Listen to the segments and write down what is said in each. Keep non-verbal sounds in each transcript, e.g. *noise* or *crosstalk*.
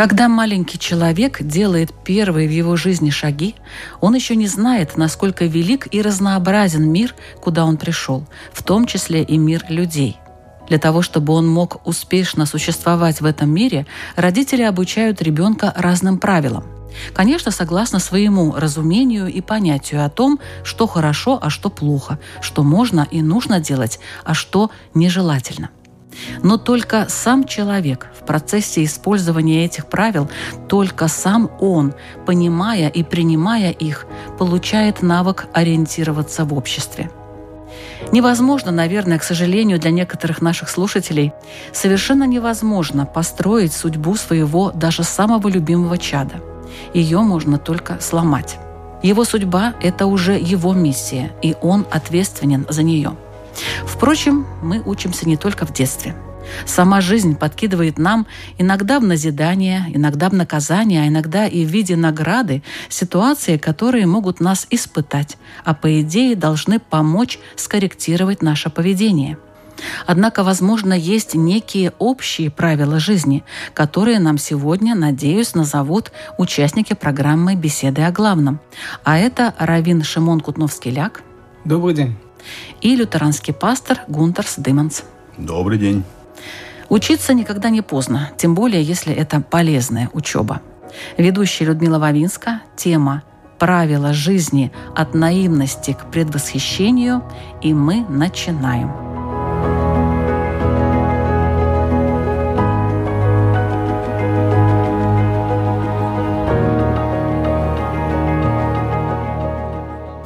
Когда маленький человек делает первые в его жизни шаги, он еще не знает, насколько велик и разнообразен мир, куда он пришел, в том числе и мир людей. Для того, чтобы он мог успешно существовать в этом мире, родители обучают ребенка разным правилам. Конечно, согласно своему разумению и понятию о том, что хорошо, а что плохо, что можно и нужно делать, а что нежелательно. Но только сам человек в процессе использования этих правил, только сам он, понимая и принимая их, получает навык ориентироваться в обществе. Невозможно, наверное, к сожалению, для некоторых наших слушателей, совершенно невозможно построить судьбу своего даже самого любимого чада. Ее можно только сломать. Его судьба – это уже его миссия, и он ответственен за нее. Впрочем, мы учимся не только в детстве. Сама жизнь подкидывает нам иногда в назидание, иногда в наказание, а иногда и в виде награды ситуации, которые могут нас испытать, а по идее должны помочь скорректировать наше поведение. Однако, возможно, есть некие общие правила жизни, которые нам сегодня, надеюсь, назовут участники программы «Беседы о главном». А это Равин Шимон Кутновский-Ляк Добрый день. И лютеранский пастор Гунтерс Дыманс. Добрый день. Учиться никогда не поздно, тем более, если это полезная учеба. Ведущая Людмила Вавинска, тема «Правила жизни от наивности к предвосхищению» и мы начинаем.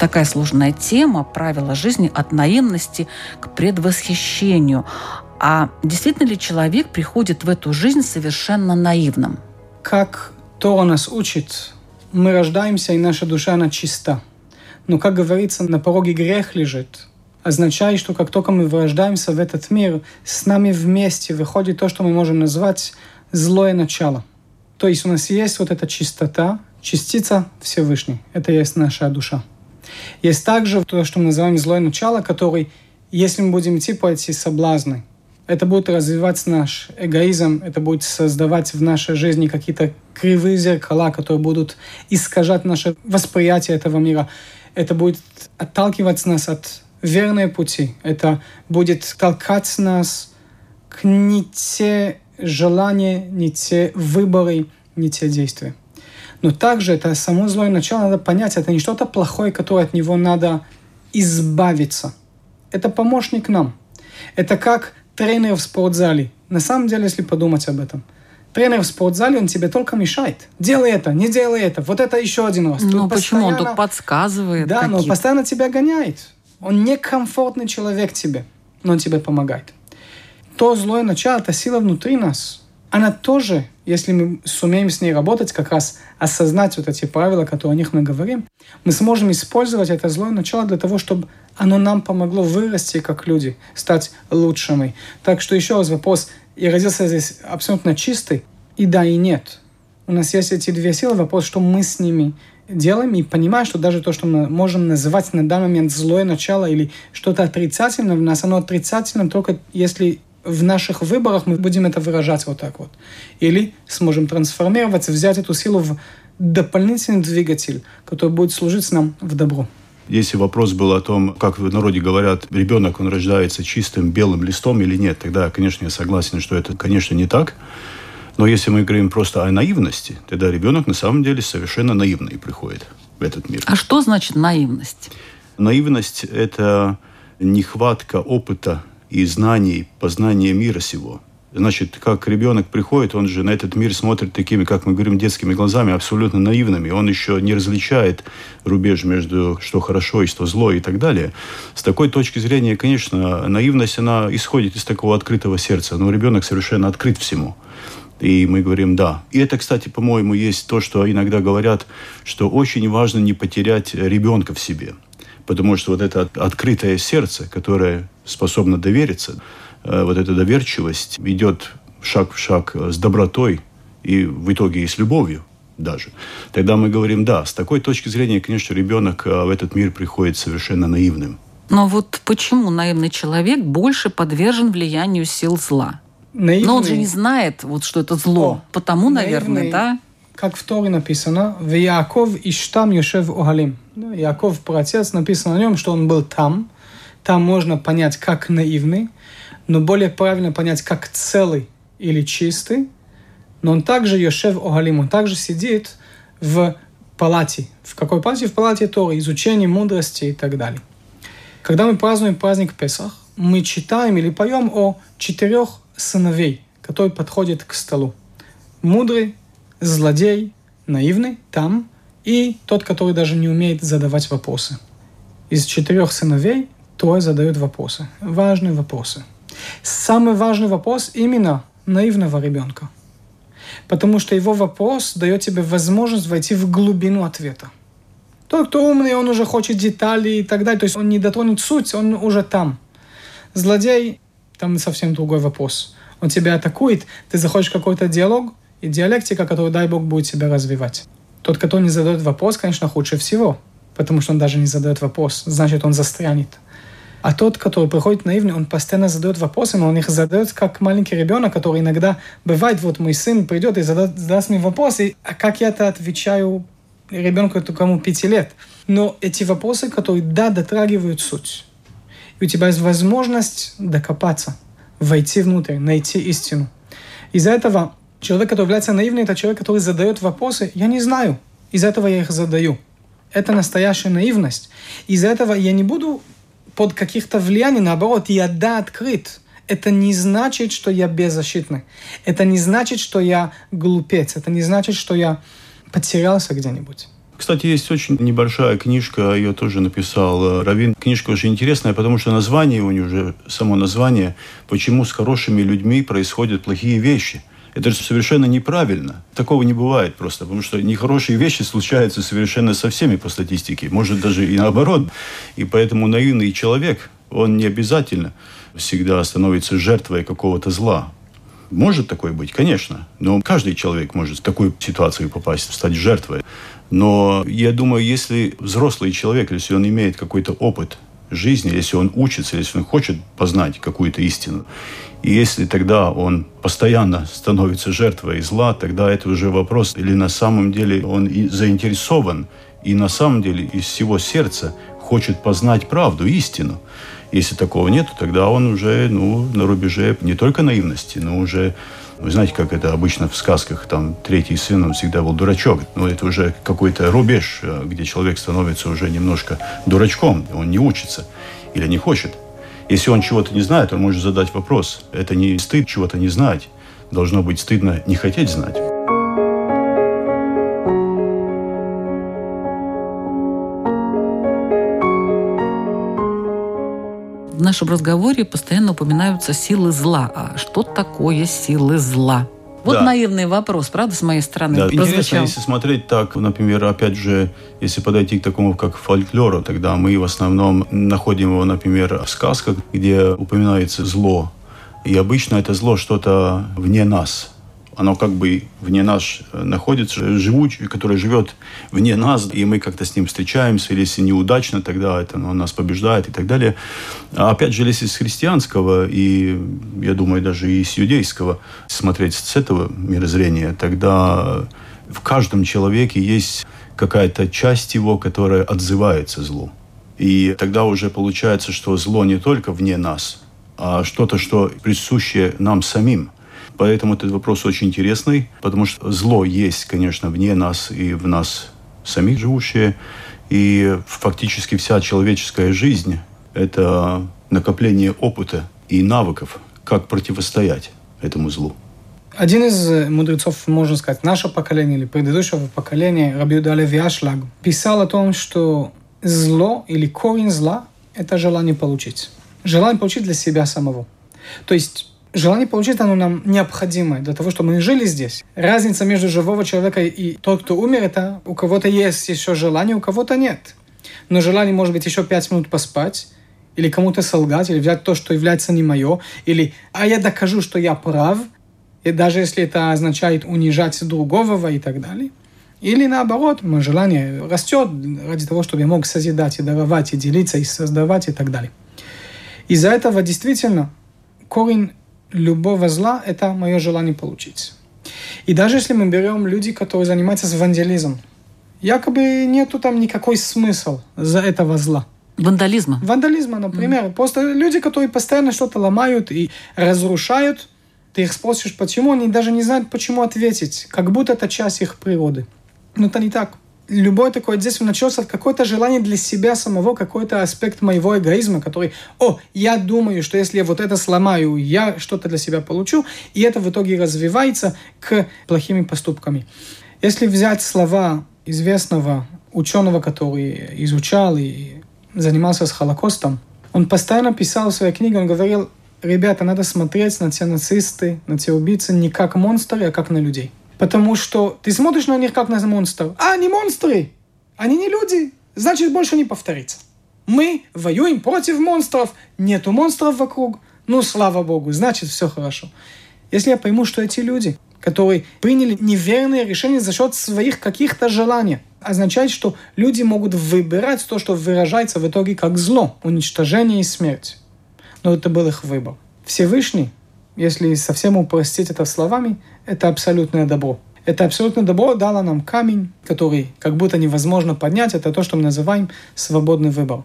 Такая сложная тема «Правила жизни от наивности к предвосхищению». А действительно ли человек приходит в эту жизнь совершенно наивным? Как Тора нас учит, мы рождаемся, и наша душа, она чиста. Но, как говорится, на пороге грех лежит. Означает, что как только мы врождаемся в этот мир, с нами вместе выходит то, что мы можем назвать злое начало. То есть у нас есть вот эта чистота, частица Всевышней. Это есть наша душа. Есть также то, что мы называем злое начало, который, если мы будем идти по эти соблазны, это будет развивать наш эгоизм, это будет создавать в нашей жизни какие-то кривые зеркала, которые будут искажать наше восприятие этого мира. Это будет отталкивать нас от верной пути. Это будет толкать нас к не те желания, не те выборы, не те действия. Но также это само злое начало надо понять, это не что-то плохое, которое от него надо избавиться. Это помощник нам. Это как тренер в спортзале. На самом деле, если подумать об этом. Тренер в спортзале, он тебе только мешает. Делай это, не делай это. Вот это еще один раз. Ну почему? Он тут подсказывает. Да, но какие-то. постоянно тебя гоняет. Он некомфортный человек тебе, но он тебе помогает. То злое начало, та сила внутри нас, она тоже, если мы сумеем с ней работать, как раз осознать вот эти правила, которые о них мы говорим, мы сможем использовать это злое начало для того, чтобы оно нам помогло вырасти как люди, стать лучшими. Так что еще раз вопрос. Я родился здесь абсолютно чистый, и да, и нет. У нас есть эти две силы, вопрос, что мы с ними делаем, и понимаю, что даже то, что мы можем называть на данный момент злое начало или что-то отрицательное в нас, оно отрицательно только если в наших выборах мы будем это выражать вот так вот. Или сможем трансформироваться, взять эту силу в дополнительный двигатель, который будет служить нам в добро. Если вопрос был о том, как в народе говорят, ребенок, он рождается чистым белым листом или нет, тогда, конечно, я согласен, что это, конечно, не так. Но если мы говорим просто о наивности, тогда ребенок на самом деле совершенно наивный приходит в этот мир. А что значит наивность? Наивность – это нехватка опыта и знаний, познания мира сего. Значит, как ребенок приходит, он же на этот мир смотрит такими, как мы говорим, детскими глазами, абсолютно наивными. Он еще не различает рубеж между что хорошо и что зло и так далее. С такой точки зрения, конечно, наивность, она исходит из такого открытого сердца. Но ребенок совершенно открыт всему. И мы говорим «да». И это, кстати, по-моему, есть то, что иногда говорят, что очень важно не потерять ребенка в себе. Потому что вот это открытое сердце, которое способно довериться, Э, вот эта доверчивость идет шаг в шаг э, с добротой и в итоге и с любовью даже. Тогда мы говорим, да, с такой точки зрения, конечно, ребенок э, в этот мир приходит совершенно наивным. Но вот почему наивный человек больше подвержен влиянию сил зла? Наивный... Но он же не знает, вот, что это зло. О, Потому, наверное, наивный, да? Как в Торе написано, в Яков Иштам Йошев Огалим. Яков, протец, написано о нем, что он был там. Там можно понять, как наивный но более правильно понять, как целый или чистый, но он также Йошев Огалим, он также сидит в палате. В какой палате? В палате Торы, изучение мудрости и так далее. Когда мы празднуем праздник Песах, мы читаем или поем о четырех сыновей, которые подходят к столу. Мудрый, злодей, наивный, там, и тот, который даже не умеет задавать вопросы. Из четырех сыновей трое задают вопросы, важные вопросы – Самый важный вопрос именно наивного ребенка. Потому что его вопрос дает тебе возможность войти в глубину ответа. Тот, кто умный, он уже хочет детали и так далее. То есть он не дотронет суть, он уже там. Злодей, там совсем другой вопрос. Он тебя атакует, ты заходишь в какой-то диалог, и диалектика, которую, дай Бог, будет себя развивать. Тот, кто не задает вопрос, конечно, худше всего, потому что он даже не задает вопрос, значит, он застрянет. А тот, который приходит наивный, он постоянно задает вопросы, но он их задает как маленький ребенок, который иногда бывает, вот мой сын придет и задаст, задаст мне вопросы, а как я это отвечаю ребенку, кому пяти лет. Но эти вопросы, которые, да, дотрагивают суть. И у тебя есть возможность докопаться, войти внутрь, найти истину. Из-за этого человек, который является наивным, это человек, который задает вопросы, я не знаю. Из-за этого я их задаю. Это настоящая наивность. Из-за этого я не буду под каких-то влияний, наоборот, я да открыт. Это не значит, что я беззащитный. Это не значит, что я глупец. Это не значит, что я потерялся где-нибудь. Кстати, есть очень небольшая книжка, ее тоже написал э, Равин. Книжка очень интересная, потому что название у нее уже, само название, почему с хорошими людьми происходят плохие вещи – это же совершенно неправильно. Такого не бывает просто, потому что нехорошие вещи случаются совершенно со всеми по статистике. Может, даже и наоборот. И поэтому наивный человек, он не обязательно всегда становится жертвой какого-то зла. Может такое быть, конечно. Но каждый человек может в такую ситуацию попасть, стать жертвой. Но я думаю, если взрослый человек, если он имеет какой-то опыт жизни, если он учится, если он хочет познать какую-то истину, и если тогда он постоянно становится жертвой зла, тогда это уже вопрос, или на самом деле он и заинтересован, и на самом деле из всего сердца хочет познать правду, истину. Если такого нет, тогда он уже ну, на рубеже не только наивности, но уже вы знаете, как это обычно в сказках, там, третий сын, он всегда был дурачок. Но это уже какой-то рубеж, э, где человек становится уже немножко дурачком, он не учится или не хочет. Если он чего-то не знает, он может задать вопрос. Это не стыд чего-то не знать. Должно быть стыдно не хотеть знать. Нашем разговоре постоянно упоминаются силы зла. А что такое силы зла? Вот да. наивный вопрос, правда, с моей стороны. Да, интересно, если смотреть так, например, опять же, если подойти к такому, как фольклору, тогда мы в основном находим его, например, в сказках, где упоминается зло. И обычно это зло что-то вне нас оно как бы вне нас э, находится, живучий, который живет вне нас, и мы как-то с ним встречаемся, или если неудачно, тогда это он нас побеждает и так далее. А опять же, если с христианского, и я думаю, даже и с иудейского смотреть с этого мирозрения, тогда в каждом человеке есть какая-то часть его, которая отзывается злу. И тогда уже получается, что зло не только вне нас, а что-то, что присуще нам самим – Поэтому этот вопрос очень интересный, потому что зло есть, конечно, вне нас и в нас самих живущее. И фактически вся человеческая жизнь – это накопление опыта и навыков, как противостоять этому злу. Один из э, мудрецов, можно сказать, нашего поколения или предыдущего поколения, Раби Юдалев Яшлаг, писал о том, что зло или корень зла – это желание получить. Желание получить для себя самого. То есть желание получить, оно нам необходимо для того, чтобы мы жили здесь. Разница между живого человека и тот, кто умер, это у кого-то есть еще желание, у кого-то нет. Но желание может быть еще пять минут поспать, или кому-то солгать, или взять то, что является не мое, или «а я докажу, что я прав», и даже если это означает унижать другого и так далее. Или наоборот, мое желание растет ради того, чтобы я мог созидать и даровать, и делиться, и создавать, и так далее. Из-за этого действительно корень любого зла – это мое желание получить. И даже если мы берем люди, которые занимаются вандализмом, якобы нету там никакой смысл за этого зла. Вандализма. Вандализма, например. Mm. Просто люди, которые постоянно что-то ломают и разрушают, ты их спросишь, почему, они даже не знают, почему ответить. Как будто это часть их природы. Но это не так любое такое действие началось от какое-то желание для себя самого, какой-то аспект моего эгоизма, который, о, я думаю, что если я вот это сломаю, я что-то для себя получу, и это в итоге развивается к плохими поступками. Если взять слова известного ученого, который изучал и занимался с Холокостом, он постоянно писал в своей книге, он говорил, ребята, надо смотреть на те нацисты, на те убийцы не как монстры, а как на людей. Потому что ты смотришь на них как на монстров. А они монстры. Они не люди. Значит, больше не повторится. Мы воюем против монстров. Нету монстров вокруг. Ну, слава богу, значит, все хорошо. Если я пойму, что эти люди, которые приняли неверные решения за счет своих каких-то желаний, означает, что люди могут выбирать то, что выражается в итоге как зло, уничтожение и смерть. Но это был их выбор. Всевышний если совсем упростить это словами, это абсолютное добро. Это абсолютное добро дало нам камень, который как будто невозможно поднять. Это то, что мы называем свободный выбор.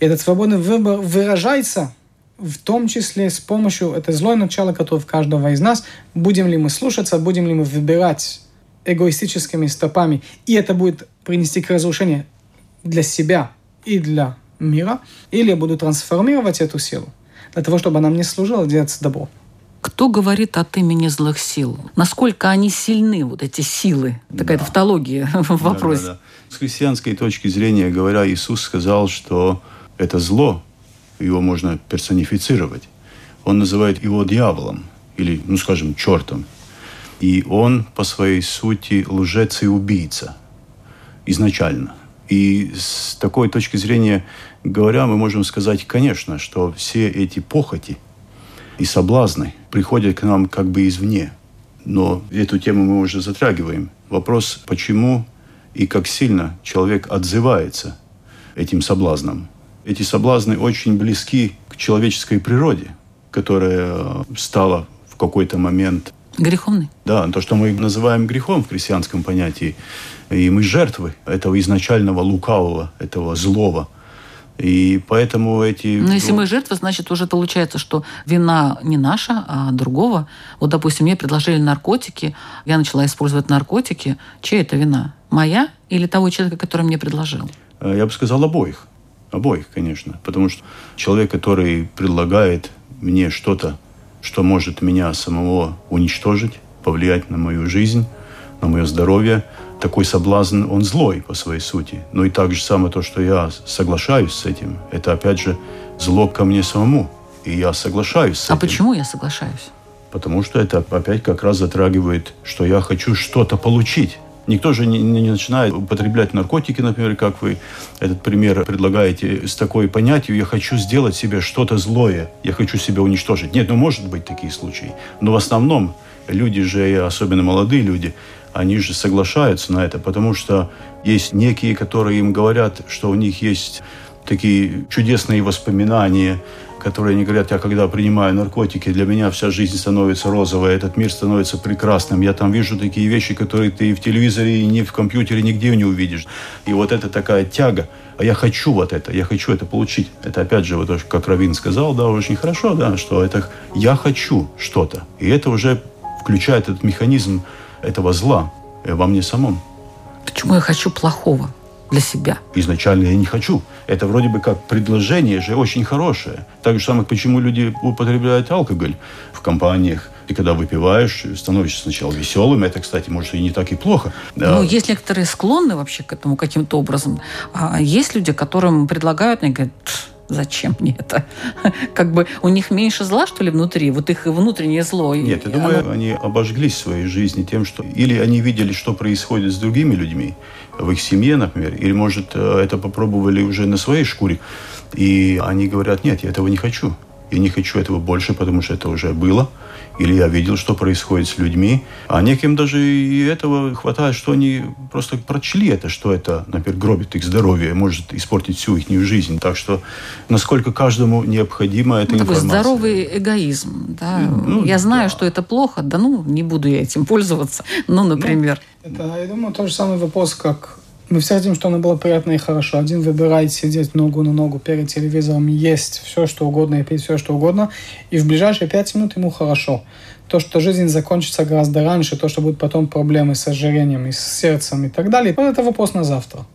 И этот свободный выбор выражается в том числе с помощью это злое начало, которое в каждого из нас. Будем ли мы слушаться, будем ли мы выбирать эгоистическими стопами, и это будет принести к разрушению для себя и для мира, или я буду трансформировать эту силу для того, чтобы она мне служила, делать добро. Кто говорит от имени злых сил? Насколько они сильны, вот эти силы? Такая да. тавтология *laughs* в вопросе. Да, да, да. С христианской точки зрения говоря, Иисус сказал, что это зло, его можно персонифицировать. Он называет его дьяволом или, ну скажем, чертом. И он по своей сути лжец и убийца изначально. И с такой точки зрения говоря, мы можем сказать, конечно, что все эти похоти – и соблазны приходят к нам как бы извне. Но эту тему мы уже затрагиваем. Вопрос, почему и как сильно человек отзывается этим соблазнам. Эти соблазны очень близки к человеческой природе, которая стала в какой-то момент Греховный? Да, то, что мы называем грехом в христианском понятии. И мы жертвы этого изначального лукавого, этого злого – и поэтому эти... Но если мы жертвы, значит, уже получается, что вина не наша, а другого. Вот, допустим, мне предложили наркотики, я начала использовать наркотики. Чья это вина? Моя или того человека, который мне предложил? Э, я бы сказал обоих. Обоих, конечно. Потому что человек, который предлагает мне что-то, что может меня самого уничтожить, повлиять на мою жизнь, на мое здоровье, такой соблазн, он злой по своей сути. Но и так же самое то, что я соглашаюсь с этим, это опять же зло ко мне самому. И я соглашаюсь с а этим. А почему я соглашаюсь? Потому что это опять как раз затрагивает, что я хочу что-то получить. Никто же не, не начинает употреблять наркотики, например, как вы этот пример предлагаете, с такой понятием «я хочу сделать себе что-то злое, я хочу себя уничтожить». Нет, ну, может быть такие случаи. Но в основном люди же, особенно молодые люди, они же соглашаются на это, потому что есть некие, которые им говорят, что у них есть такие чудесные воспоминания, которые они говорят, я когда принимаю наркотики, для меня вся жизнь становится розовой, этот мир становится прекрасным. Я там вижу такие вещи, которые ты в телевизоре и не в компьютере нигде не увидишь. И вот это такая тяга. А я хочу вот это, я хочу это получить. Это опять же, вот как Равин сказал, да, очень хорошо, да, что это я хочу что-то. И это уже включает этот механизм этого зла во мне самом. Почему я хочу плохого? для себя. Изначально я не хочу. Это вроде бы как предложение же очень хорошее. Так же самое, почему люди употребляют алкоголь в компаниях, и когда выпиваешь, становишься сначала веселым. Это, кстати, может и не так и плохо. Ну, есть некоторые склонны вообще к этому каким-то образом. А есть люди, которым предлагают, они говорят, зачем мне это? *laughs* Как бы у них меньше зла, что ли, внутри? Вот их внутреннее зло. Нет, я думаю, оно... они обожглись своей жизни тем, что... Или они видели, что происходит с другими людьми, в их семье, например, или, может, э, это попробовали уже на своей шкуре, и они говорят, нет, я этого не хочу. Я не хочу этого больше, потому что это уже было или я видел, что происходит с людьми. А неким даже и этого хватает, что они просто прочли это, что это, например, гробит их здоровье, может испортить всю их жизнь. Так что насколько каждому необходима эта ну, информация. Такой здоровый эгоизм. Да? Ну, я знаю, да. что это плохо, да ну, не буду я этим пользоваться. Ну, например. Ну, это, я думаю, тот же самый вопрос, как мы все хотим, чтобы оно было приятно и хорошо. Один выбирает сидеть ногу на ногу перед телевизором, есть все, что угодно и пить все, что угодно, и в ближайшие пять минут ему хорошо. То, что жизнь закончится гораздо раньше, то, что будут потом проблемы с ожирением и с сердцем и так далее, это вопрос на завтра.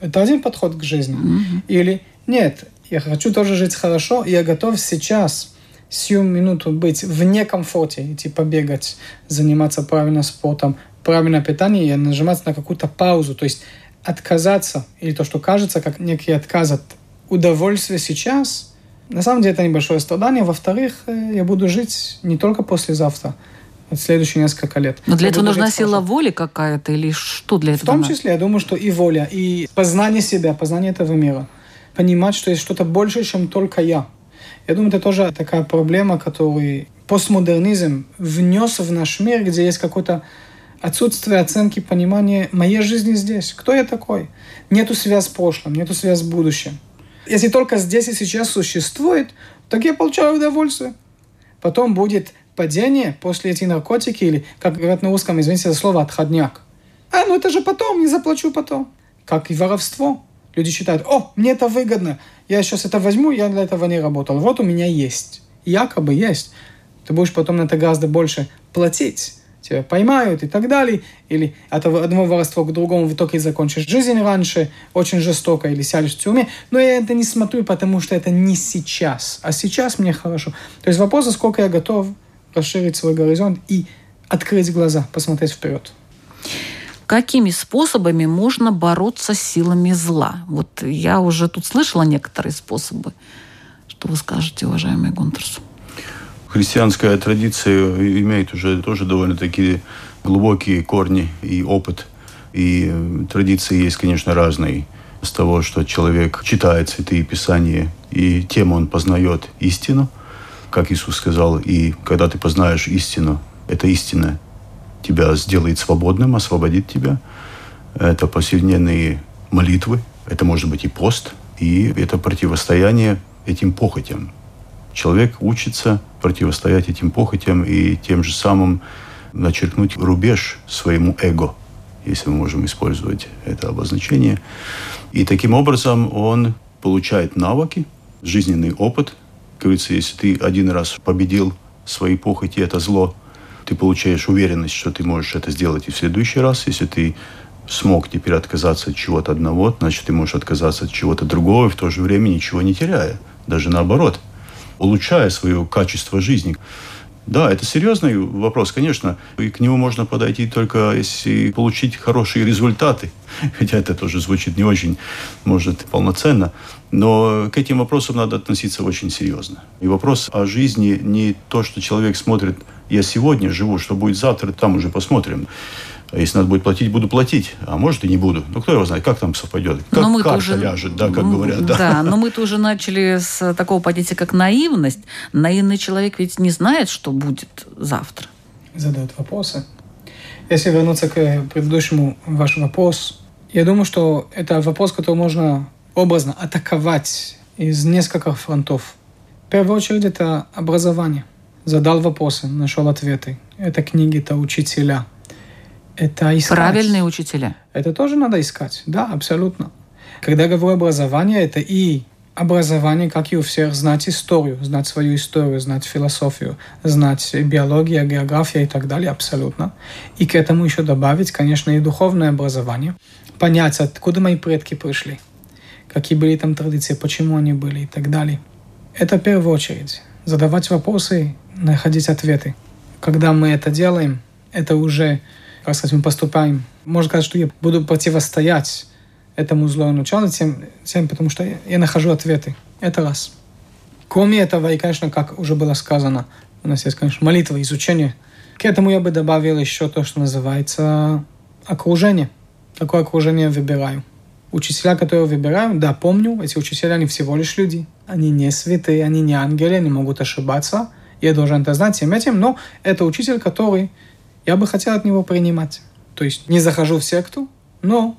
Это один подход к жизни. Mm-hmm. Или нет, я хочу тоже жить хорошо, и я готов сейчас сию минуту быть вне комфорте, идти побегать, заниматься правильно спортом, правильное питание и нажимать на какую-то паузу, то есть отказаться, или то, что кажется как некий отказ от удовольствия сейчас, на самом деле это небольшое страдание. Во-вторых, э, я буду жить не только послезавтра, а следующие несколько лет. Но для я этого нужна сила хорошо. воли какая-то или что для этого? В том числе, я думаю, что и воля, и познание себя, познание этого мира. Понимать, что есть что-то больше, чем только я. Я думаю, это тоже такая проблема, которую постмодернизм внес в наш мир, где есть какой-то отсутствие оценки понимания моей жизни здесь. Кто я такой? Нету связи с прошлым, нету связи с будущим. Если только здесь и сейчас существует, так я получаю удовольствие. Потом будет падение после этих наркотики или, как говорят на русском, извините за слово, отходняк. А, ну это же потом, не заплачу потом. Как и воровство. Люди считают, о, мне это выгодно, я сейчас это возьму, я для этого не работал. Вот у меня есть. Якобы есть. Ты будешь потом на это гораздо больше платить тебя поймают и так далее, или от одного воровства к другому в итоге закончишь жизнь раньше, очень жестоко, или сядешь в тюрьме. Но я это не смотрю, потому что это не сейчас, а сейчас мне хорошо. То есть вопрос, сколько я готов расширить свой горизонт и открыть глаза, посмотреть вперед. Какими способами можно бороться с силами зла? Вот я уже тут слышала некоторые способы. Что вы скажете, уважаемый Гунтерс? Христианская традиция имеет уже тоже довольно-таки глубокие корни и опыт. И э, традиции есть, конечно, разные. С того, что человек читает святые писания, и тем он познает истину, как Иисус сказал, и когда ты познаешь истину, эта истина тебя сделает свободным, освободит тебя. Это повседневные молитвы, это может быть и пост, и это противостояние этим похотям, человек учится противостоять этим похотям и тем же самым начеркнуть рубеж своему эго, если мы можем использовать это обозначение. И таким образом он получает навыки, жизненный опыт. Говорится, если ты один раз победил свои похоти, это зло, ты получаешь уверенность, что ты можешь это сделать и в следующий раз. Если ты смог теперь отказаться от чего-то одного, значит, ты можешь отказаться от чего-то другого, и в то же время ничего не теряя. Даже наоборот – улучшая свое качество жизни. Да, это серьезный вопрос, конечно, и к нему можно подойти только если получить хорошие результаты, *laughs* хотя это тоже звучит не очень, может, полноценно, но к этим вопросам надо относиться очень серьезно. И вопрос о жизни не то, что человек смотрит, я сегодня живу, что будет завтра, там уже посмотрим. А если надо будет платить, буду платить. А может и не буду. Ну, кто его знает, как там совпадет. Как но карта уже... ляжет, да, как говорят. Да, да но мы-то уже начали с такого понятия, как наивность. Наивный человек ведь не знает, что будет завтра. Задает вопросы. Если вернуться к предыдущему вашему вопросу, я думаю, что это вопрос, который можно образно атаковать из нескольких фронтов. В первую очередь это образование. Задал вопросы, нашел ответы. Это книги, это учителя – это искать. Правильные учителя. Это тоже надо искать, да, абсолютно. Когда я говорю образование, это и образование, как и у всех, знать историю, знать свою историю, знать философию, знать биологию, географию и так далее, абсолютно. И к этому еще добавить, конечно, и духовное образование. понять, откуда мои предки пришли, какие были там традиции, почему они были и так далее. Это в первую очередь. Задавать вопросы, находить ответы. Когда мы это делаем, это уже, как сказать, мы поступаем. Можно сказать, что я буду противостоять этому злому началу, тем, тем, потому что я нахожу ответы. Это раз. Кроме этого, и, конечно, как уже было сказано, у нас есть, конечно, молитва, изучение. К этому я бы добавил еще то, что называется окружение. Какое окружение я выбираю. Учителя, которые я выбираю, да, помню, эти учителя, они всего лишь люди. Они не святые, они не ангелы, они могут ошибаться. Я должен это знать всем этим, но это учитель, который я бы хотел от него принимать. То есть не захожу в секту, но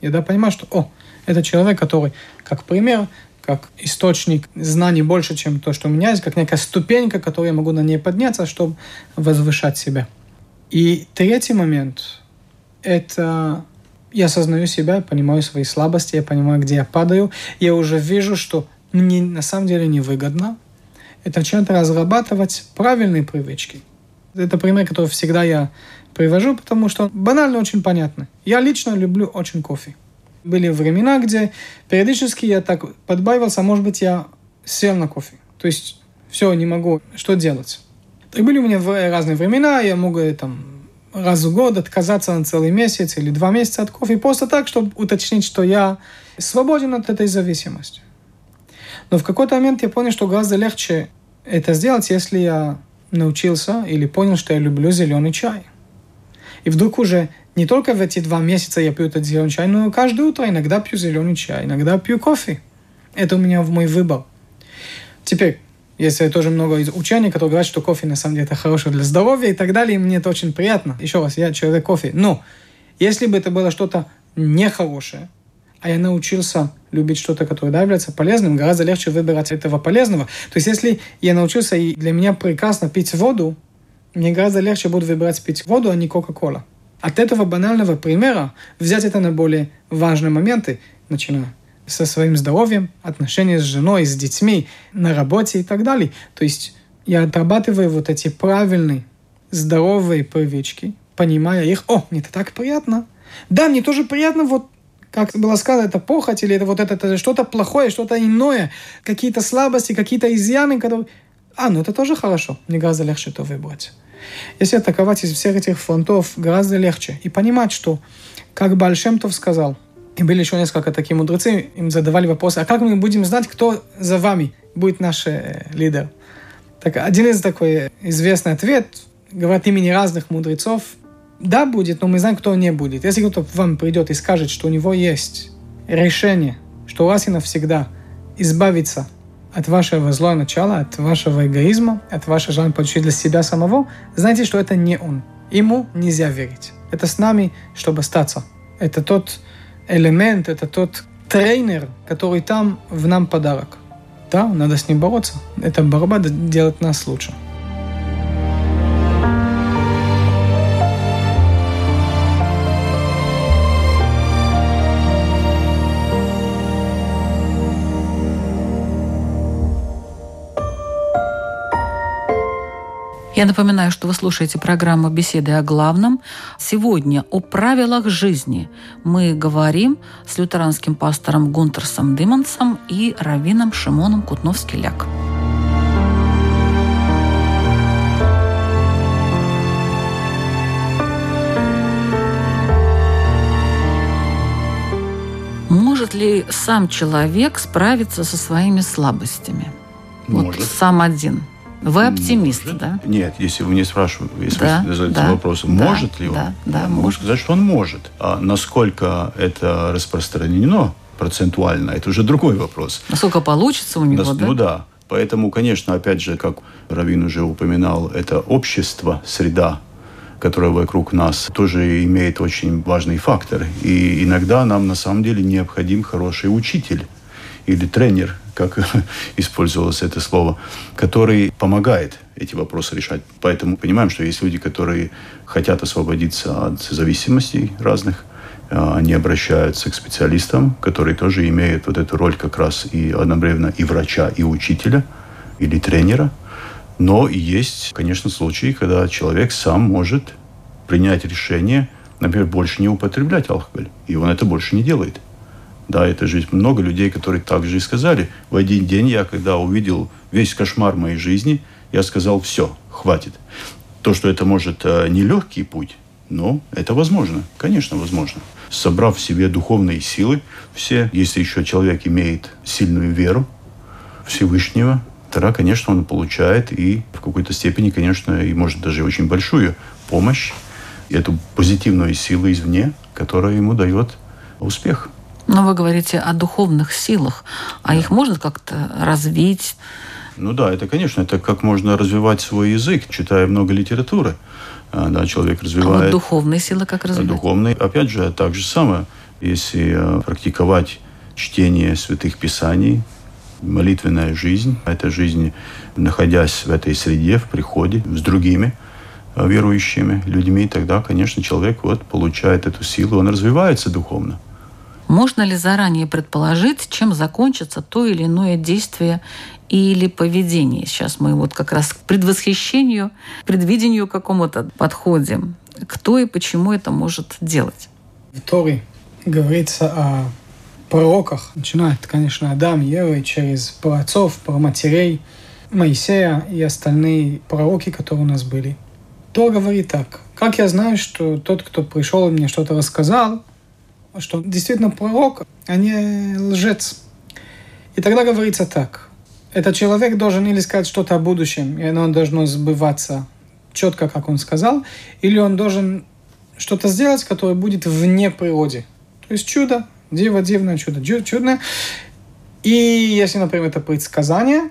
я да понимаю, что, о, это человек, который, как пример, как источник знаний больше, чем то, что у меня есть, как некая ступенька, которую я могу на ней подняться, чтобы возвышать себя. И третий момент – это я осознаю себя, понимаю свои слабости, я понимаю, где я падаю, я уже вижу, что мне на самом деле невыгодно. Это начинает разрабатывать правильные привычки. Это пример, который всегда я привожу, потому что банально очень понятно. Я лично люблю очень кофе. Были времена, где периодически я так подбавился, а может быть, я сел на кофе. То есть, все, не могу, что делать? И были у меня разные времена, я мог э, там раз в год отказаться на целый месяц или два месяца от кофе, просто так, чтобы уточнить, что я свободен от этой зависимости. Но в какой-то момент я понял, что гораздо легче это сделать, если я научился или понял, что я люблю зеленый чай. И вдруг уже не только в эти два месяца я пью этот зеленый чай, но каждое утро иногда пью зеленый чай, иногда пью кофе. Это у меня в мой выбор. Теперь, есть тоже много учений, которые говорят, что кофе на самом деле это хорошо для здоровья и так далее, и мне это очень приятно. Еще раз, я человек кофе. Но если бы это было что-то нехорошее, а я научился любить что-то, которое да, является полезным, гораздо легче выбирать этого полезного. То есть если я научился, и для меня прекрасно пить воду, мне гораздо легче будет выбирать пить воду, а не Кока-Кола. От этого банального примера взять это на более важные моменты, начиная со своим здоровьем, отношения с женой, с детьми, на работе и так далее. То есть я отрабатываю вот эти правильные, здоровые привычки, понимая их, о, мне это так приятно. Да, мне тоже приятно вот как было сказано, это похоть или это вот это, это что-то плохое, что-то иное, какие-то слабости, какие-то изъяны, которые... А, ну это тоже хорошо, мне гораздо легче это выбрать. Если атаковать из всех этих фронтов, гораздо легче. И понимать, что, как Бальшемтов сказал, и были еще несколько таких мудрецы, им задавали вопросы, а как мы будем знать, кто за вами будет наш э, лидер? Так, один из такой известный ответ, говорят имени разных мудрецов, да, будет, но мы знаем, кто не будет. Если кто-то вам придет и скажет, что у него есть решение, что раз и навсегда избавиться от вашего злого начала, от вашего эгоизма, от вашего желания получить для себя самого, знайте, что это не он. Ему нельзя верить. Это с нами, чтобы остаться. Это тот элемент, это тот тренер, который там в нам подарок. Да, надо с ним бороться. Эта борьба делает нас лучше. Я напоминаю, что вы слушаете программу «Беседы о главном». Сегодня о правилах жизни мы говорим с лютеранским пастором Гунтерсом Дымансом и раввином Шимоном Кутновский-Ляк. Может ли сам человек справиться со своими слабостями? Может. Вот сам один – вы оптимист, может. да? Нет, если вы не спрашиваете, если да, вы задаете да, вопрос, да, может ли он, да, да, я могу может. сказать, что он может. А насколько это распространено процентуально, это уже другой вопрос. Насколько получится у него, Нас- да? Ну да. Поэтому, конечно, опять же, как Равин уже упоминал, это общество, среда, которая вокруг нас, тоже имеет очень важный фактор. И иногда нам на самом деле необходим хороший учитель или тренер, как *laughs* использовалось это слово, который помогает эти вопросы решать. Поэтому понимаем, что есть люди, которые хотят освободиться от зависимостей разных, а, они обращаются к специалистам, которые тоже имеют вот эту роль как раз и одновременно и врача, и учителя, или тренера. Но есть, конечно, случаи, когда человек сам может принять решение например, больше не употреблять алкоголь. И он это больше не делает. Да, это же много людей, которые также и сказали. В один день я, когда увидел весь кошмар моей жизни, я сказал, все, хватит. То, что это может э, нелегкий путь, но это возможно, конечно, возможно. Собрав в себе духовные силы, все, если еще человек имеет сильную веру Всевышнего, тогда, конечно, он получает и в какой-то степени, конечно, и может даже очень большую помощь, эту позитивную силу извне, которая ему дает успех. Но вы говорите о духовных силах, а их можно как-то развить? Ну да, это, конечно, это как можно развивать свой язык, читая много литературы. А, да, человек развивает... А вот духовные силы как развивать? Духовные, опять же, так же самое. Если а, практиковать чтение святых писаний, молитвенная жизнь, это жизнь, находясь в этой среде, в приходе с другими а, верующими людьми, тогда, конечно, человек вот получает эту силу, он развивается духовно. Можно ли заранее предположить, чем закончится то или иное действие или поведение? Сейчас мы вот как раз к предвосхищению, предвидению какому-то подходим. Кто и почему это может делать? В Торе говорится о пророках. Начинает, конечно, Адам, Ева, и через праотцов, матерей, Моисея и остальные пророки, которые у нас были. То говорит так. Как я знаю, что тот, кто пришел и мне что-то рассказал, что действительно пророк, а не лжец. И тогда говорится так. Этот человек должен или сказать что-то о будущем, и оно должно сбываться четко, как он сказал, или он должен что-то сделать, которое будет вне природы. То есть чудо, диво, дивное чудо, чудное. И если, например, это предсказание,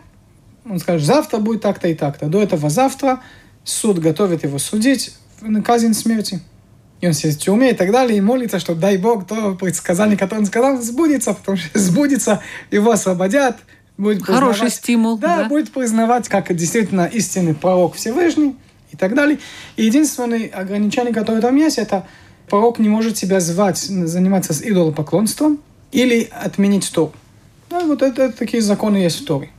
он скажет, завтра будет так-то и так-то. До этого завтра суд готовит его судить, наказан смерти и он сидит в тюрьме и так далее, и молится, что дай Бог то предсказание, которое он сказал, сбудется, потому что *laughs* сбудется, его освободят, будет Хороший стимул. Да, да, будет признавать, как действительно истинный пророк Всевышний и так далее. И единственное ограничение, которое там есть, это пророк не может себя звать, заниматься с идолопоклонством или отменить Тору. Да, вот это, это такие законы есть в Торе.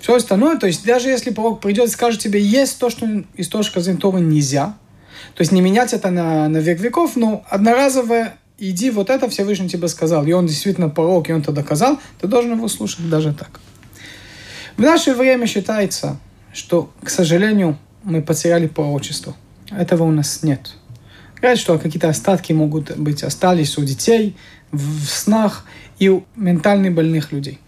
Все остальное, то есть даже если пророк придет и скажет тебе, есть то, что из точки зрения Торы нельзя – то есть не менять это на, на век веков, но одноразовое иди, вот это Всевышний тебе сказал, и он действительно порог, и он это доказал, ты должен его слушать даже так. В наше время считается, что, к сожалению, мы потеряли пророчество. Этого у нас нет. Говорят, что какие-то остатки могут быть, остались у детей, в снах и у ментально больных людей.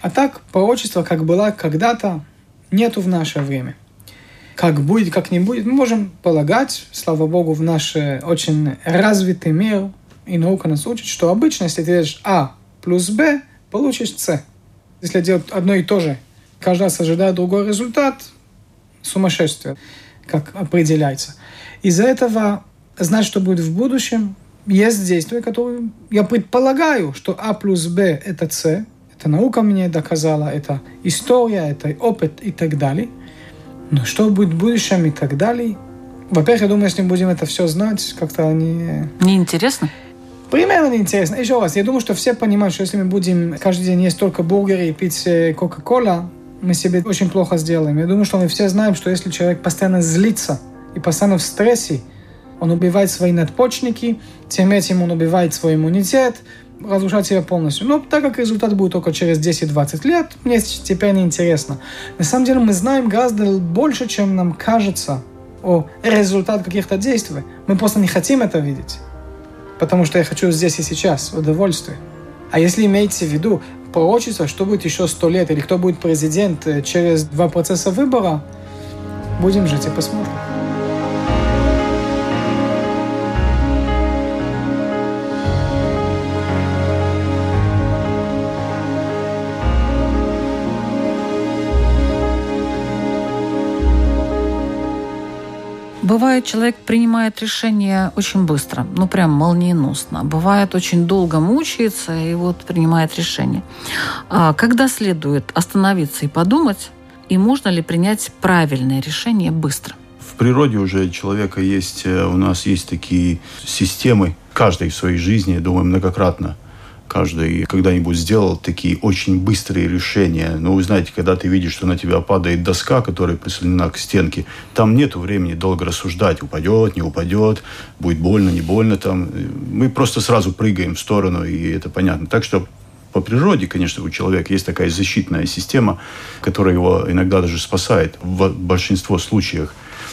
А так, пророчество, как было когда-то, нету в наше время – как будет, как не будет, мы можем полагать, слава богу, в наш очень развитый мир, и наука нас учит, что обычно, если ты делаешь А плюс Б, получишь С. Если делать одно и то же, каждый раз ожидая другой результат, сумасшествие, как определяется. Из-за этого знать, что будет в будущем, есть действия, которые я предполагаю, что А плюс Б – это С, это наука мне доказала, это история, это опыт и так далее. Но что будет в будущем и так далее? Во-первых, я думаю, если мы будем это все знать, как-то не... Неинтересно? Примерно неинтересно. Еще раз, я думаю, что все понимают, что если мы будем каждый день есть только бургеры и пить э, Кока-Кола, мы себе очень плохо сделаем. Я думаю, что мы все знаем, что если человек постоянно злится и постоянно в стрессе, он убивает свои надпочечники, тем этим он убивает свой иммунитет, разрушать себя полностью. Но так как результат будет только через 10-20 лет, мне теперь не интересно. На самом деле мы знаем гораздо больше, чем нам кажется о результате каких-то действий. Мы просто не хотим это видеть. Потому что я хочу здесь и сейчас удовольствие. А если имеете в виду пророчество, что будет еще сто лет, или кто будет президент э, через два процесса выбора, будем жить и посмотрим. Бывает, человек принимает решение очень быстро, ну прям молниеносно. Бывает, очень долго мучается и вот принимает решение. А когда следует остановиться и подумать, и можно ли принять правильное решение быстро? В природе уже человека есть, э, у нас есть такие системы, каждой в своей жизни, я думаю, многократно каждый когда-нибудь сделал такие очень быстрые решения. Но вы знаете, когда ты видишь, что на тебя падает доска, которая прислонена к стенке, там нет времени долго рассуждать, упадет, не упадет, будет больно, не больно. Там. Мы просто сразу прыгаем в сторону, и это понятно. Так что по природе, конечно, у человека есть такая защитная система, которая его иногда даже спасает в большинство случаев.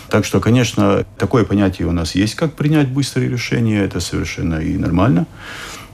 Так что, конечно, такое понятие у нас есть, как принять быстрые решения. Это совершенно и нормально.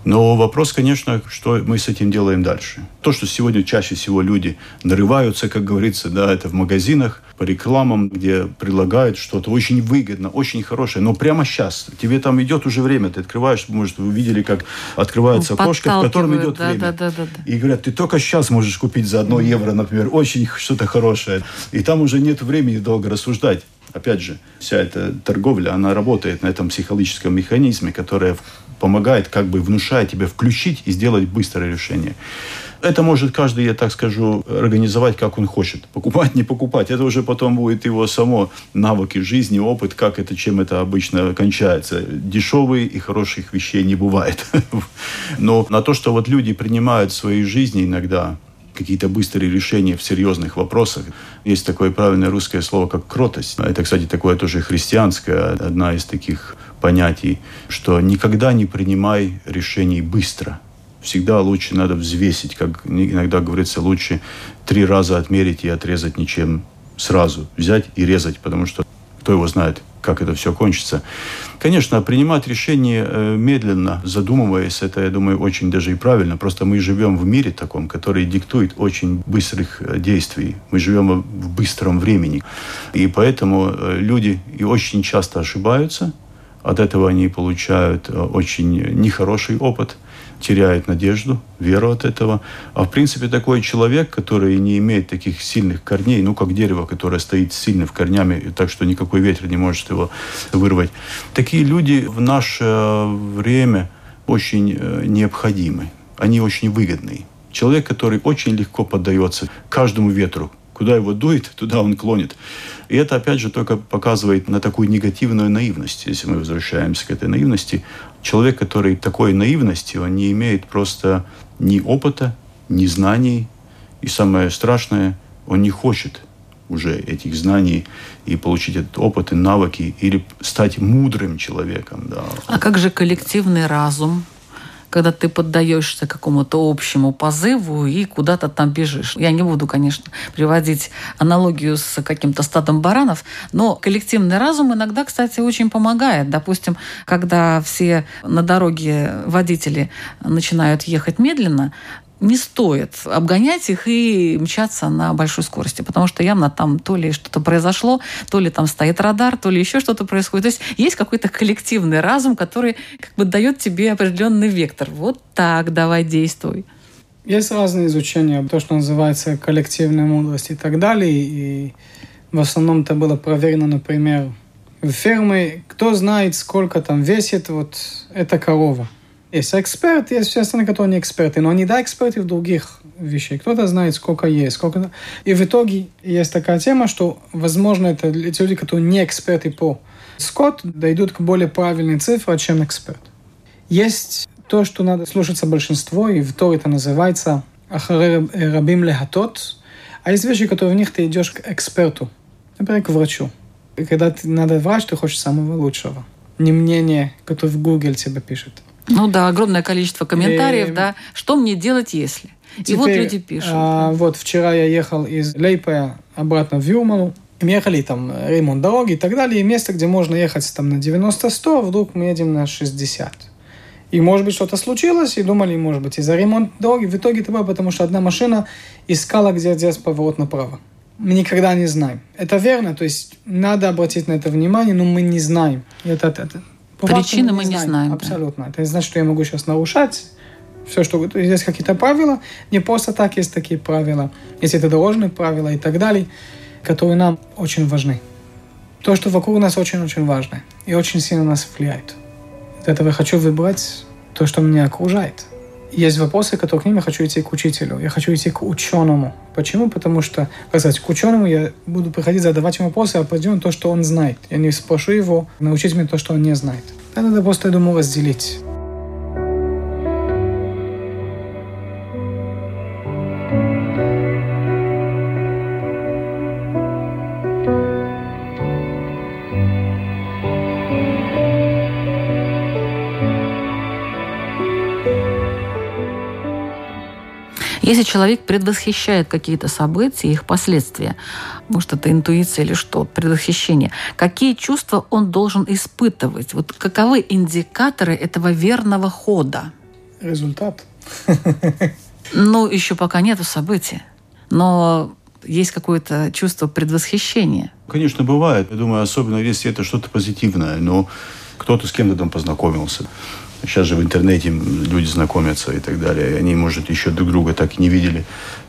Но вопрос, конечно, что мы с этим делаем дальше. То, что сегодня чаще всего люди нарываются, как говорится, да, это в магазинах, по рекламам, где предлагают что-то очень выгодно, очень хорошее, но прямо сейчас. Тебе там идет уже время, ты открываешь, может, вы видели, как открывается окошко, в котором идет да, время. Да, да, да, да. И говорят, ты только сейчас можешь купить за одно евро, например, очень что-то хорошее. И там уже нет времени долго рассуждать. Опять же, вся эта торговля, она работает на этом психологическом механизме, который помогает как бы внушая тебе включить и сделать быстрое решение. Это может каждый, я так скажу, организовать, как он хочет. Покупать, не покупать. Это уже потом будет его само навыки жизни, опыт, как это, чем это обычно кончается. Дешевые и хороших вещей не бывает. *laughs* Но на то, что вот люди принимают в своей жизни иногда какие-то быстрые решения в серьезных вопросах. Есть такое правильное русское слово, как кротость. Это, кстати, такое тоже христианское, одна из таких понятий, что никогда не принимай решений быстро. Всегда лучше надо взвесить, как иногда говорится, лучше три раза отмерить и отрезать ничем сразу. Взять и резать, потому что кто его знает, как это все кончится. Конечно, принимать решения э, медленно, задумываясь, это, я думаю, очень даже и правильно. Просто мы живем в мире таком, который диктует очень быстрых э, действий. Мы живем в быстром времени. И поэтому э, люди и очень часто ошибаются – от этого они получают э, очень нехороший опыт, теряют надежду, веру от этого. А в принципе такой человек, который не имеет таких сильных корней, ну как дерево, которое стоит сильно в корнями, так что никакой ветер не может его вырвать. Такие люди в наше время очень э, необходимы. Они очень выгодны. Человек, который очень легко поддается каждому ветру, Куда его дует, туда он клонит. И это, опять же, только показывает на такую негативную наивность, если мы возвращаемся к этой наивности. Человек, который такой наивности, он не имеет просто ни опыта, ни знаний. И самое страшное, он не хочет уже этих знаний и получить этот опыт и навыки, или стать мудрым человеком. Да. А как же коллективный разум? Когда ты поддаешься какому-то общему позыву и куда-то там бежишь. Я не буду, конечно, приводить аналогию с каким-то стадом баранов, но коллективный разум иногда, кстати, очень помогает. Допустим, когда все на дороге водители начинают ехать медленно, не стоит обгонять их и мчаться на большой скорости, потому что явно там то ли что-то произошло, то ли там стоит радар, то ли еще что-то происходит. То есть есть какой-то коллективный разум, который как бы дает тебе определенный вектор. Вот так, давай действуй. Есть разные изучения, то, что называется коллективная мудрость и так далее. И в основном это было проверено, например, в ферме. Кто знает, сколько там весит вот эта корова? Есть эксперт, есть все остальные, которые не эксперты, но они, да, эксперты в других вещах. Кто-то знает, сколько есть, сколько... И в итоге есть такая тема, что, возможно, это эти люди, которые не эксперты по скот, дойдут к более правильной цифре, чем эксперт. Есть то, что надо слушаться большинство, и в то это называется «Ахаре рабим лехатот», а есть вещи, которые в них ты идешь к эксперту, например, к врачу. И когда ты, надо врач, ты хочешь самого лучшего. Не мнение, которое в Google тебе пишет. Ну да, огромное количество комментариев, и... да. Что мне делать, если? Теперь, и вот люди пишут. А, вот вчера я ехал из Лейпая обратно в Юрмалу. Мы ехали там ремонт дороги и так далее. И место, где можно ехать там на 90-100, вдруг мы едем на 60. И, может быть, что-то случилось, и думали, может быть, из-за ремонта дороги. В итоге это было, потому что одна машина искала, где здесь поворот направо. Мы никогда не знаем. Это верно, то есть надо обратить на это внимание, но мы не знаем. Это, это, по Причины мы не знаем. знаем Абсолютно. Да. Это не значит, что я могу сейчас нарушать все, что есть какие-то правила. Не просто так есть такие правила. Есть это дорожные правила и так далее, которые нам очень важны. То, что вокруг нас очень-очень важно и очень сильно нас влияет. От этого я хочу выбрать то, что меня окружает есть вопросы, которые к ним я хочу идти к учителю, я хочу идти к ученому. Почему? Потому что, как сказать, к ученому я буду приходить задавать ему вопросы, а определенно то, что он знает. Я не спрошу его научить меня то, что он не знает. Это надо просто, я думаю, разделить. Если человек предвосхищает какие-то события, их последствия, может, это интуиция или что, предвосхищение, какие чувства он должен испытывать? Вот каковы индикаторы этого верного хода? Результат. Ну, еще пока нету события. Но есть какое-то чувство предвосхищения. Конечно, бывает. Я думаю, особенно если это что-то позитивное. Но кто-то с кем-то там познакомился. Сейчас же в интернете люди знакомятся и так далее. Они, может, еще друг друга так и не видели.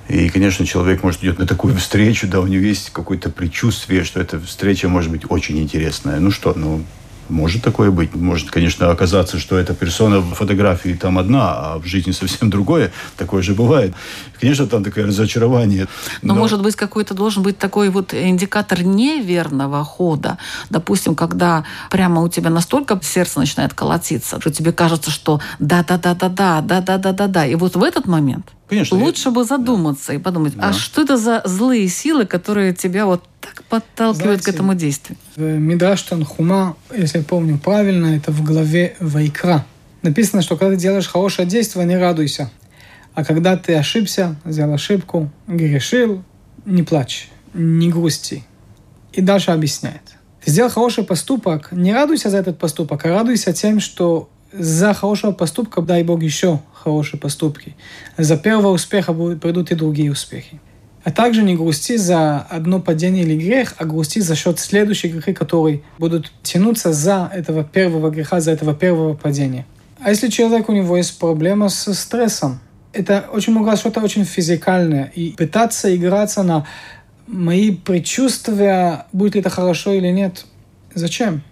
И, конечно, человек, может, идет на такую встречу, да, у него есть какое-то предчувствие, что эта встреча может быть очень интересная. Ну что, ну, может такое быть. Может, конечно, оказаться, что эта персона в фотографии там одна, а в жизни совсем другое. Такое же бывает. Конечно, там такое разочарование. Но, но может быть, какой-то должен быть такой вот индикатор неверного хода. Допустим, когда прямо у тебя настолько сердце начинает колотиться, что тебе кажется, что да-да-да-да-да, да-да-да-да-да. И вот в этот момент Конечно, лучше я... бы задуматься да. и подумать, а да. а что это за злые силы, которые тебя вот так подталкивают Знаете, к этому действию? Мидраш Танхума, если я помню правильно, это в главе Вайкра. Написано, что когда ты делаешь хорошее действие, не радуйся. А когда ты ошибся, сделал ошибку, грешил, не плачь, не грусти. И дальше объясняет. Ты сделал хороший поступок, не радуйся за этот поступок, а радуйся тем, что за хорошего поступка, дай Бог, еще хорошие поступки. За первого успеха придут и другие успехи. А также не грусти за одно падение или грех, а грусти за счет следующих грехов, которые будут тянуться за этого первого греха, за этого первого падения. А если человек, у него есть проблема с стрессом, это очень много что-то очень физикальное. И пытаться играться на мои предчувствия, будет ли это хорошо или нет, зачем?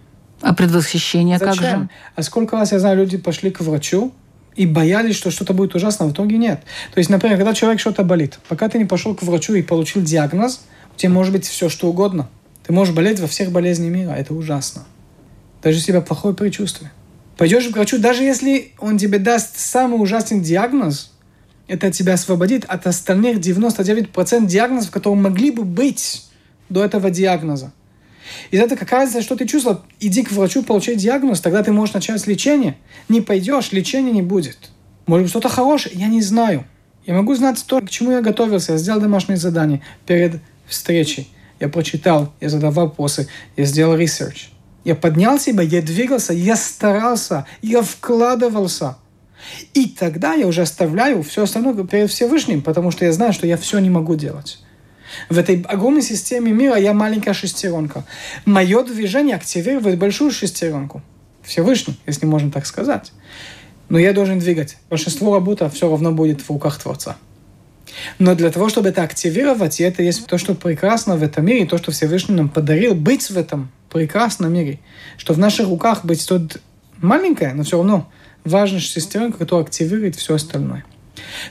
А предвосхищение зачем? как же? А сколько раз, я знаю, люди пошли к врачу, и боялись, что что-то будет ужасно, а в итоге нет. То есть, например, когда человек что-то болит, пока ты не пошел к врачу и получил диагноз, у тебя может быть все что угодно. Ты можешь болеть во всех болезнях мира, это ужасно. Даже если у тебя плохое предчувствие. Пойдешь к врачу, даже если он тебе даст самый ужасный диагноз, это тебя освободит от остальных 99% диагнозов, которые могли бы быть до этого диагноза. И это разница, что ты чувствовал? Иди к врачу, получай диагноз, тогда ты можешь начать лечение. Не пойдешь, лечения не будет. Может быть, что-то хорошее, я не знаю. Я могу знать то, к чему я готовился. Я сделал домашнее задание перед встречей. Я прочитал, я задал вопросы, я сделал research. Я поднял себя, я двигался, я старался, я вкладывался. И тогда я уже оставляю все остальное перед Всевышним, потому что я знаю, что я все не могу делать. В этой огромной системе мира я маленькая шестеренка. Мое движение активирует большую шестеренку. Всевышний, если можно так сказать. Но я должен двигать. Большинство работы все равно будет в руках Творца. Но для того, чтобы это активировать, и это есть то, что прекрасно в этом мире, то, что Всевышний нам подарил, быть в этом прекрасном мире, что в наших руках быть тут маленькая, но все равно важная шестеренка, которая активирует все остальное.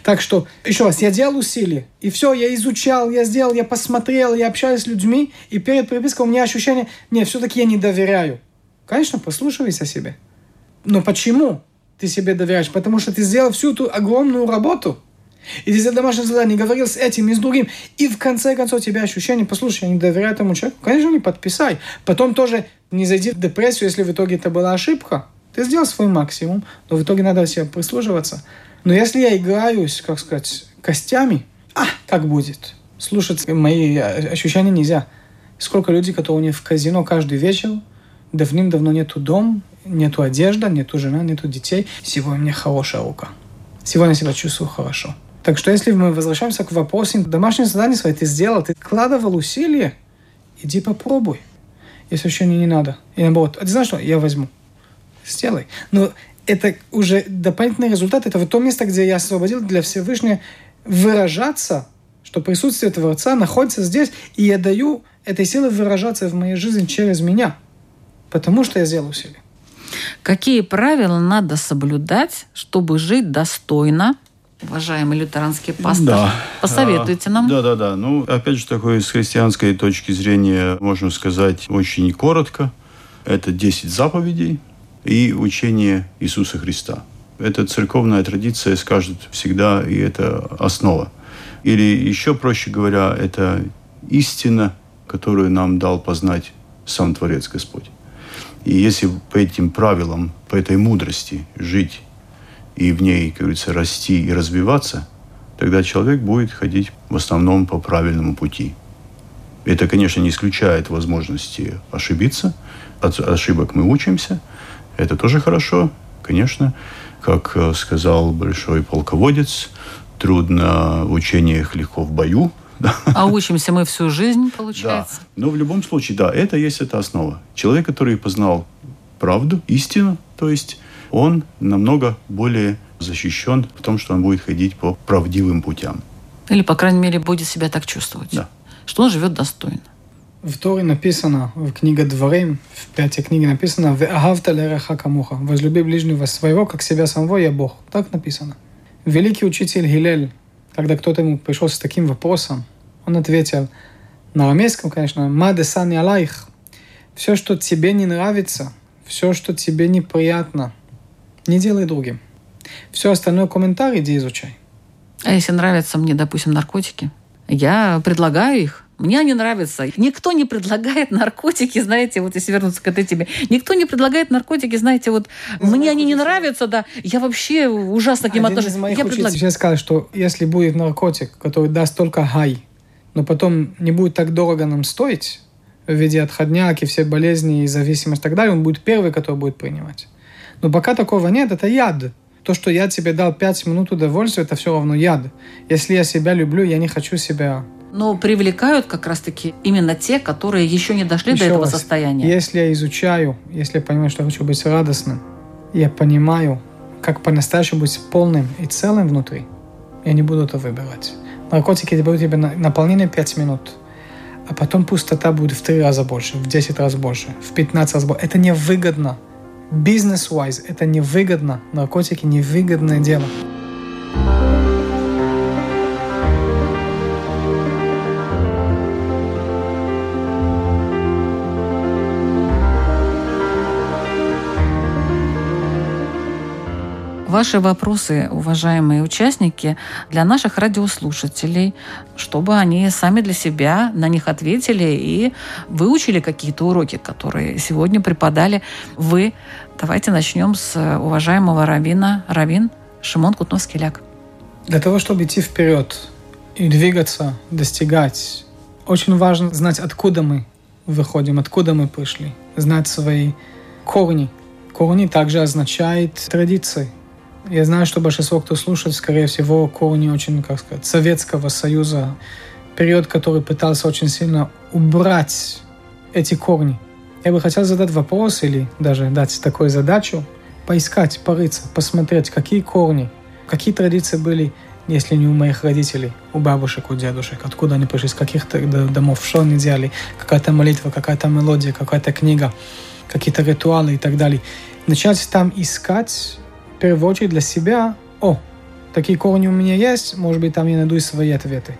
Так что, еще раз, я делал усилия. И все, я изучал, я сделал, я посмотрел, я общаюсь с людьми. И перед перепиской у меня ощущение, нет, все-таки я не доверяю. Конечно, послушайся себе. Но почему ты себе доверяешь? Потому что ты сделал всю эту огромную работу. И ты сделал домашнее задание, говорил с этим и с другим. И в конце концов у тебя ощущение, послушай, я не доверяю этому человеку. Конечно, не подписай. Потом тоже не зайди в депрессию, если в итоге это была ошибка. Ты сделал свой максимум, но в итоге надо себе прислуживаться. Но если я играюсь, как сказать, костями, а, как будет? Слушать мои ощущения нельзя. Сколько людей, которые не в казино каждый вечер, давным-давно нету дом, нету одежда, нету жена, нету детей. Сегодня у меня хорошая рука. Сегодня я себя чувствую хорошо. Так что если мы возвращаемся к вопросу, домашнее задание свое ты сделал, ты вкладывал усилия, иди попробуй. Если ощущение не надо. И наоборот, а ты знаешь что? Я возьму. Сделай. Но это уже дополнительный результат, это вот то место, где я освободил для Всевышнего выражаться, что присутствие Творца находится здесь, и я даю этой силы выражаться в моей жизни через меня, потому что я сделал усилие. Какие правила надо соблюдать, чтобы жить достойно, уважаемый лютеранский пастор? Да. Посоветуйте нам. Да, да, да. Ну, опять же, такой с христианской точки зрения, можно сказать, очень коротко. Это 10 заповедей, и учение Иисуса Христа. Это церковная традиция скажет всегда, и это основа. Или еще проще говоря, это истина, которую нам дал познать сам Творец Господь. И если по этим правилам, по этой мудрости жить и в ней, как говорится, расти и развиваться, тогда человек будет ходить в основном по правильному пути. Это, конечно, не исключает возможности ошибиться. От ошибок мы учимся. Это тоже хорошо, конечно. Как э, сказал большой полководец, трудно в учениях, легко в бою. *laughs* А учимся мы всю жизнь, получается? Да. Но в любом случае, да, это есть эта основа. Человек, который познал правду, истину, то есть он намного более защищен в том, что он будет ходить по правдивым путям. Или, по крайней мере, будет себя так чувствовать. Да. Что он живет достойно. В Торе написано, в книге Дворим, в пятой книге написано «Веагавта лереха камуха» «Возлюби ближнего своего, как себя самого, я Бог». Так написано. Великий учитель Гилель, когда кто-то ему пришел с таким вопросом, он ответил на арамейском, конечно, «Маде сани алайх» «Все, что тебе не нравится, все, что тебе неприятно, не делай другим. Все остальное комментарий иди изучай». А если нравятся мне, допустим, наркотики, я предлагаю их, мне они нравятся. Никто не предлагает наркотики, знаете, вот если вернуться к этой теме. Никто не предлагает наркотики, знаете, вот из мне они не нравятся, да. Я вообще ужасно к ним Один отношусь. из моих Я учителей предлагаю. сказал, что если будет наркотик, который даст только хай, но потом не будет так дорого нам стоить в виде отходняк и все болезни и зависимость и так далее, он будет первый, который будет принимать. Но пока такого нет, это яд. То, что я тебе дал 5 минут удовольствия, это все равно яд. Если я себя люблю, я не хочу себя... Но привлекают как раз-таки именно те, которые еще не дошли Еще до этого раз, состояния. Если я изучаю, если я понимаю, что я хочу быть радостным, я понимаю, как по-настоящему быть полным и целым внутри, я не буду это выбирать. Наркотики дают тебе на- наполнение 5 минут, а потом пустота будет в 3 раза больше, в 10 раз больше, в 15 раз больше. Это невыгодно. Бизнес-wise это невыгодно. Наркотики невыгодное дело. Ваши вопросы, уважаемые участники, для наших радиослушателей, чтобы они сами для себя на них ответили и выучили какие-то уроки, которые сегодня преподали вы. Давайте начнем с уважаемого равина, равин Шимон Кутновский-Ляк. Для того, чтобы идти вперед и двигаться, достигать, очень важно знать, откуда мы выходим, откуда мы пришли, знать свои корни. Корни также означает традиции. Я знаю, что большинство, кто слушает, скорее всего, корни очень, как сказать, Советского Союза, период, который пытался очень сильно убрать эти корни. Я бы хотел задать вопрос или даже дать такую задачу, поискать, порыться, посмотреть, какие корни, какие традиции были, если не у моих родителей, у бабушек, у дедушек, откуда они пришли, с каких домов, что они делали, какая-то молитва, какая-то мелодия, какая-то книга, какие-то ритуалы и так далее. Начать там искать, очередь для себя, о, такие корни у меня есть, может быть, там я найду и свои ответы.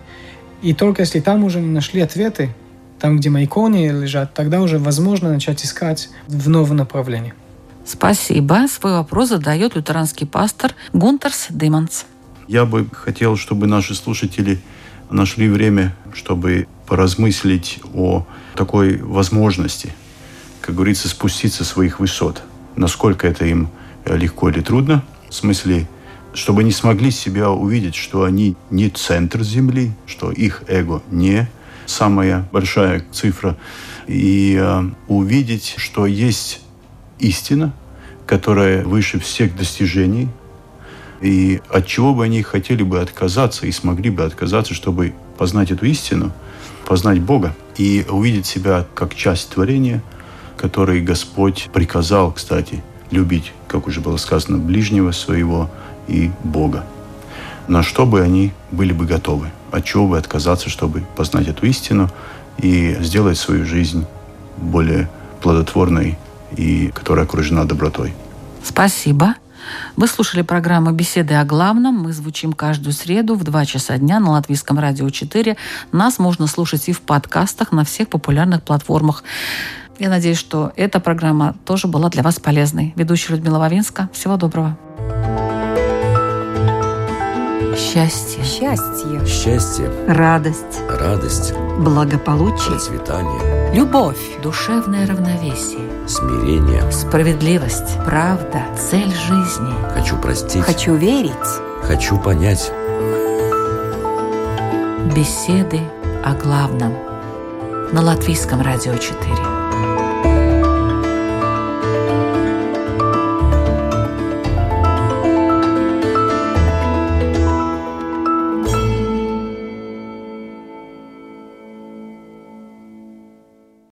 И только если там уже не нашли ответы, там, где мои корни лежат, тогда уже возможно начать искать в новом направлении. Спасибо. Свой вопрос задает лютеранский пастор Гунтерс Дыманс. Я бы хотел, чтобы наши слушатели нашли время, чтобы поразмыслить о такой возможности, как говорится, спуститься с своих высот. Насколько это им легко или трудно. В смысле, чтобы они смогли себя увидеть, что они не центр Земли, что их эго не самая большая цифра, и э, увидеть, что есть истина, которая выше всех достижений, и от чего бы они хотели бы отказаться и смогли бы отказаться, чтобы познать эту истину, познать Бога и увидеть себя как часть творения, который Господь приказал, кстати, любить, как уже было сказано, ближнего своего и Бога. На что бы они были бы готовы, от чего бы отказаться, чтобы познать эту истину и сделать свою жизнь более плодотворной и которая окружена добротой. Спасибо. Вы слушали программу «Беседы о главном». Мы звучим каждую среду в 2 часа дня на Латвийском радио 4. Нас можно слушать и в подкастах на всех популярных платформах. Я надеюсь, что эта программа тоже была для вас полезной. Ведущая Людмила Вавинска. Всего доброго. Счастье. Счастье, Счастье, радость, радость, благополучие, процветание, Любовь. Душевное равновесие. смирение. Справедливость. Правда. Цель жизни. Хочу простить. хочу верить, Хочу понять. Беседы о главном на Латвийском радио 4.